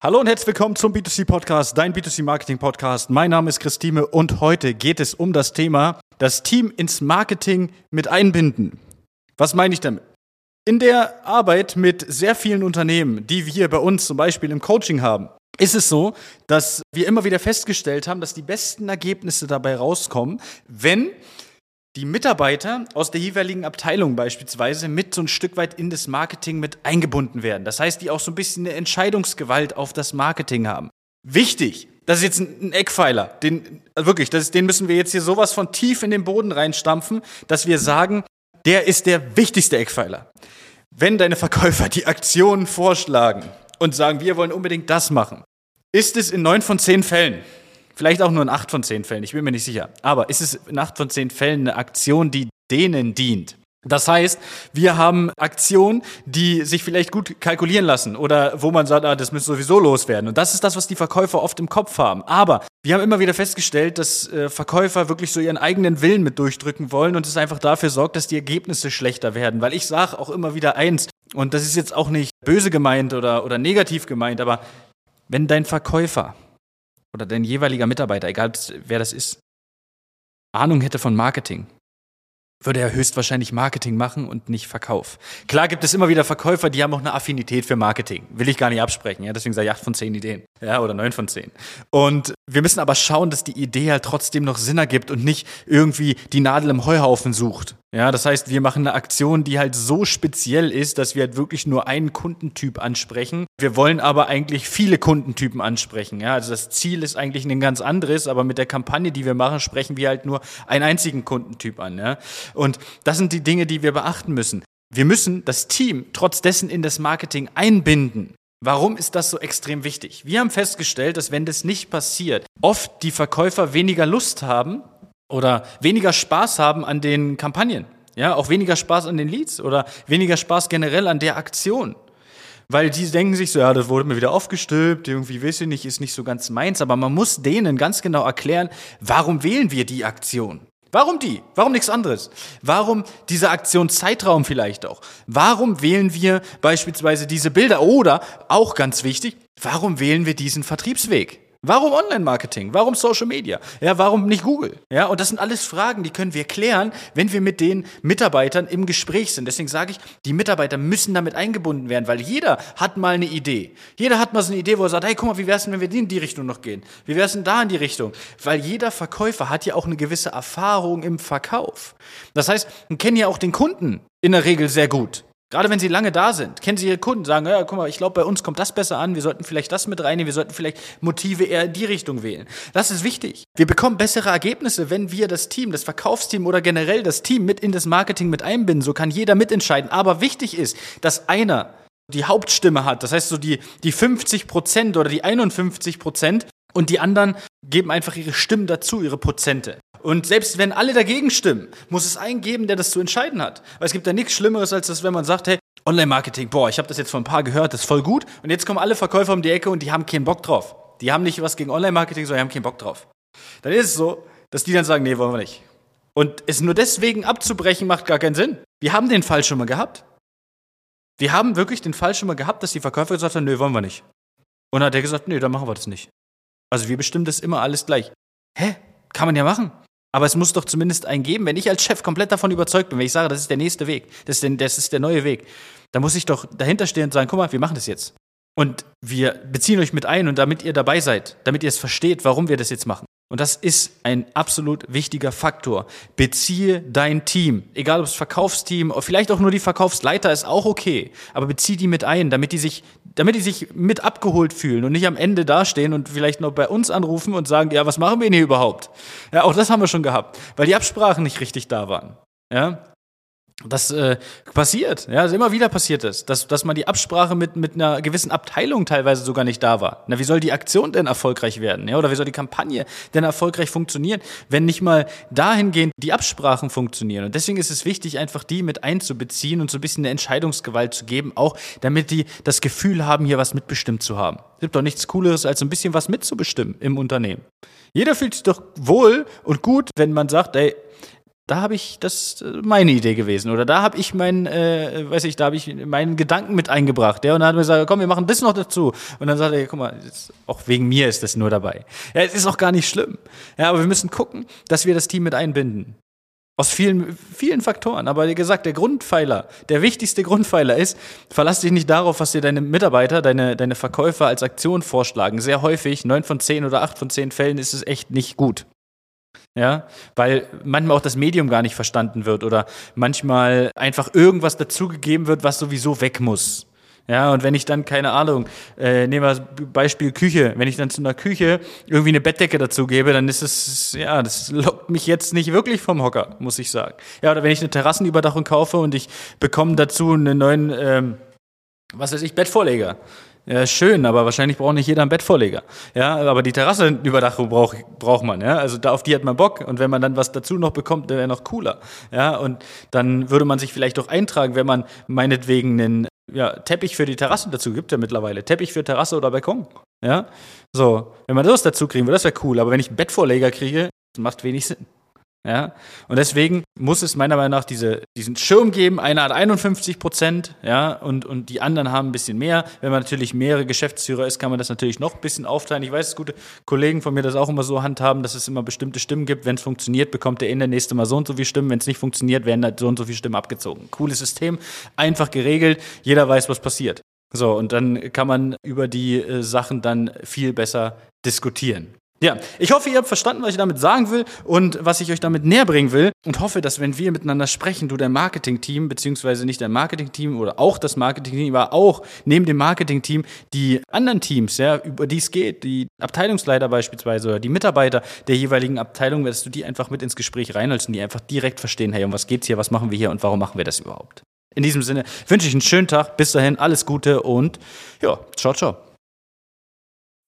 Hallo und herzlich willkommen zum B2C Podcast, dein B2C Marketing Podcast. Mein Name ist Christine und heute geht es um das Thema das Team ins Marketing mit einbinden. Was meine ich damit? In der Arbeit mit sehr vielen Unternehmen, die wir bei uns zum Beispiel im Coaching haben, ist es so, dass wir immer wieder festgestellt haben, dass die besten Ergebnisse dabei rauskommen, wenn die Mitarbeiter aus der jeweiligen Abteilung beispielsweise mit so ein Stück weit in das Marketing mit eingebunden werden. Das heißt, die auch so ein bisschen eine Entscheidungsgewalt auf das Marketing haben. Wichtig, das ist jetzt ein Eckpfeiler, den, also wirklich, das, den müssen wir jetzt hier sowas von tief in den Boden reinstampfen, dass wir sagen, der ist der wichtigste Eckpfeiler. Wenn deine Verkäufer die Aktionen vorschlagen und sagen, wir wollen unbedingt das machen, ist es in neun von zehn Fällen Vielleicht auch nur in acht von zehn Fällen, ich bin mir nicht sicher. Aber ist es in acht von zehn Fällen eine Aktion, die denen dient? Das heißt, wir haben Aktionen, die sich vielleicht gut kalkulieren lassen oder wo man sagt, ah, das müsste sowieso loswerden. Und das ist das, was die Verkäufer oft im Kopf haben. Aber wir haben immer wieder festgestellt, dass äh, Verkäufer wirklich so ihren eigenen Willen mit durchdrücken wollen und es einfach dafür sorgt, dass die Ergebnisse schlechter werden. Weil ich sage auch immer wieder eins, und das ist jetzt auch nicht böse gemeint oder, oder negativ gemeint, aber wenn dein Verkäufer oder dein jeweiliger Mitarbeiter, egal wer das ist, Ahnung hätte von Marketing, würde er höchstwahrscheinlich Marketing machen und nicht Verkauf. Klar gibt es immer wieder Verkäufer, die haben auch eine Affinität für Marketing. Will ich gar nicht absprechen, ja, deswegen sage ich acht von zehn Ideen, ja, oder neun von zehn. Und wir müssen aber schauen, dass die Idee halt trotzdem noch Sinn ergibt und nicht irgendwie die Nadel im Heuhaufen sucht. Ja, das heißt, wir machen eine Aktion, die halt so speziell ist, dass wir halt wirklich nur einen Kundentyp ansprechen. Wir wollen aber eigentlich viele Kundentypen ansprechen. Ja, also das Ziel ist eigentlich ein ganz anderes, aber mit der Kampagne, die wir machen, sprechen wir halt nur einen einzigen Kundentyp an. Ja, und das sind die Dinge, die wir beachten müssen. Wir müssen das Team trotz dessen in das Marketing einbinden. Warum ist das so extrem wichtig? Wir haben festgestellt, dass wenn das nicht passiert, oft die Verkäufer weniger Lust haben, oder weniger Spaß haben an den Kampagnen. Ja, auch weniger Spaß an den Leads oder weniger Spaß generell an der Aktion. Weil die denken sich so, ja, das wurde mir wieder aufgestülpt, irgendwie weiß ich nicht, ist nicht so ganz meins, aber man muss denen ganz genau erklären, warum wählen wir die Aktion? Warum die? Warum nichts anderes? Warum dieser Aktionszeitraum vielleicht auch? Warum wählen wir beispielsweise diese Bilder? Oder, auch ganz wichtig, warum wählen wir diesen Vertriebsweg? Warum Online-Marketing? Warum Social Media? Ja, warum nicht Google? Ja, und das sind alles Fragen, die können wir klären, wenn wir mit den Mitarbeitern im Gespräch sind. Deswegen sage ich, die Mitarbeiter müssen damit eingebunden werden, weil jeder hat mal eine Idee. Jeder hat mal so eine Idee, wo er sagt, hey, guck mal, wie wär's denn, wenn wir in die Richtung noch gehen? Wie wär's denn da in die Richtung? Weil jeder Verkäufer hat ja auch eine gewisse Erfahrung im Verkauf. Das heißt, wir kennen ja auch den Kunden in der Regel sehr gut. Gerade wenn sie lange da sind, kennen sie ihre Kunden, sagen, ja, guck mal, ich glaube, bei uns kommt das besser an, wir sollten vielleicht das mit reinnehmen, wir sollten vielleicht Motive eher in die Richtung wählen. Das ist wichtig. Wir bekommen bessere Ergebnisse, wenn wir das Team, das Verkaufsteam oder generell das Team mit in das Marketing mit einbinden. So kann jeder mitentscheiden. Aber wichtig ist, dass einer die Hauptstimme hat. Das heißt, so die, die 50 Prozent oder die 51 Prozent und die anderen geben einfach ihre Stimmen dazu, ihre Prozente. Und selbst wenn alle dagegen stimmen, muss es einen geben, der das zu entscheiden hat. Weil es gibt ja nichts Schlimmeres, als das, wenn man sagt, hey, Online-Marketing, boah, ich habe das jetzt von ein paar gehört, das ist voll gut. Und jetzt kommen alle Verkäufer um die Ecke und die haben keinen Bock drauf. Die haben nicht was gegen Online-Marketing, sondern die haben keinen Bock drauf. Dann ist es so, dass die dann sagen, nee, wollen wir nicht. Und es nur deswegen abzubrechen, macht gar keinen Sinn. Wir haben den Fall schon mal gehabt. Wir haben wirklich den Fall schon mal gehabt, dass die Verkäufer gesagt haben, nee, wollen wir nicht. Und dann hat er gesagt, nee, dann machen wir das nicht. Also wir bestimmen das immer alles gleich. Hä? Kann man ja machen. Aber es muss doch zumindest einen geben. Wenn ich als Chef komplett davon überzeugt bin, wenn ich sage, das ist der nächste Weg, das ist der, das ist der neue Weg, dann muss ich doch dahinter stehen und sagen, guck mal, wir machen das jetzt. Und wir beziehen euch mit ein und damit ihr dabei seid, damit ihr es versteht, warum wir das jetzt machen. Und das ist ein absolut wichtiger Faktor. Beziehe dein Team, egal ob es Verkaufsteam oder vielleicht auch nur die Verkaufsleiter ist auch okay, aber beziehe die mit ein, damit die sich, damit die sich mit abgeholt fühlen und nicht am Ende dastehen und vielleicht noch bei uns anrufen und sagen, ja, was machen wir denn hier überhaupt? Ja, auch das haben wir schon gehabt, weil die Absprachen nicht richtig da waren. Ja, das äh, passiert, ja, also immer wieder passiert es, dass, dass man die Absprache mit, mit einer gewissen Abteilung teilweise sogar nicht da war. Na, wie soll die Aktion denn erfolgreich werden? Ja, oder wie soll die Kampagne denn erfolgreich funktionieren, wenn nicht mal dahingehend die Absprachen funktionieren? Und deswegen ist es wichtig, einfach die mit einzubeziehen und so ein bisschen eine Entscheidungsgewalt zu geben, auch damit die das Gefühl haben, hier was mitbestimmt zu haben. Es gibt doch nichts Cooleres, als ein bisschen was mitzubestimmen im Unternehmen. Jeder fühlt sich doch wohl und gut, wenn man sagt, ey, da habe ich das äh, meine Idee gewesen oder da habe ich meinen, äh, weiß ich, da habe ich meinen Gedanken mit eingebracht. Ja, und dann hat mir gesagt, komm, wir machen das noch dazu. Und dann sagt er, guck mal, jetzt, auch wegen mir ist das nur dabei. Ja, es ist auch gar nicht schlimm. Ja, aber wir müssen gucken, dass wir das Team mit einbinden. Aus vielen, vielen Faktoren. Aber wie gesagt, der Grundpfeiler, der wichtigste Grundpfeiler ist, verlass dich nicht darauf, was dir deine Mitarbeiter, deine, deine Verkäufer als Aktion vorschlagen. Sehr häufig, neun von zehn oder acht von zehn Fällen ist es echt nicht gut. Ja, weil manchmal auch das Medium gar nicht verstanden wird oder manchmal einfach irgendwas dazugegeben wird, was sowieso weg muss. Ja, und wenn ich dann, keine Ahnung, äh, nehmen wir das Beispiel Küche, wenn ich dann zu einer Küche irgendwie eine Bettdecke dazugebe, dann ist es, ja, das lockt mich jetzt nicht wirklich vom Hocker, muss ich sagen. Ja, oder wenn ich eine Terrassenüberdachung kaufe und ich bekomme dazu einen neuen, ähm, was weiß ich, Bettvorleger. Ja, schön, aber wahrscheinlich braucht nicht jeder einen Bettvorleger. Ja, aber die Terrassenüberdachung braucht, braucht man, ja. Also da, auf die hat man Bock. Und wenn man dann was dazu noch bekommt, wäre noch cooler. Ja, und dann würde man sich vielleicht auch eintragen, wenn man meinetwegen einen ja, Teppich für die Terrasse dazu gibt, ja mittlerweile. Teppich für Terrasse oder Balkon. Ja, so. Wenn man das dazu kriegen würde, das wäre cool. Aber wenn ich einen Bettvorleger kriege, macht wenig Sinn. Ja? Und deswegen muss es meiner Meinung nach diese, diesen Schirm geben. Einer hat 51 Prozent, ja, und, und die anderen haben ein bisschen mehr. Wenn man natürlich mehrere Geschäftsführer ist, kann man das natürlich noch ein bisschen aufteilen. Ich weiß, dass gute Kollegen von mir das auch immer so handhaben, dass es immer bestimmte Stimmen gibt. Wenn es funktioniert, bekommt der in der nächste Mal so und so viele Stimmen. Wenn es nicht funktioniert, werden halt so und so viele Stimmen abgezogen. Cooles System, einfach geregelt. Jeder weiß, was passiert. So, und dann kann man über die äh, Sachen dann viel besser diskutieren. Ja, ich hoffe, ihr habt verstanden, was ich damit sagen will und was ich euch damit näher bringen will und hoffe, dass wenn wir miteinander sprechen, du dein Marketing-Team, beziehungsweise nicht dein Marketing-Team oder auch das Marketing-Team, aber auch neben dem Marketing-Team die anderen Teams, ja, über die es geht, die Abteilungsleiter beispielsweise oder die Mitarbeiter der jeweiligen Abteilung, dass du die einfach mit ins Gespräch reinholst und die einfach direkt verstehen, hey, um was geht's hier, was machen wir hier und warum machen wir das überhaupt? In diesem Sinne wünsche ich einen schönen Tag, bis dahin, alles Gute und ja, ciao, ciao.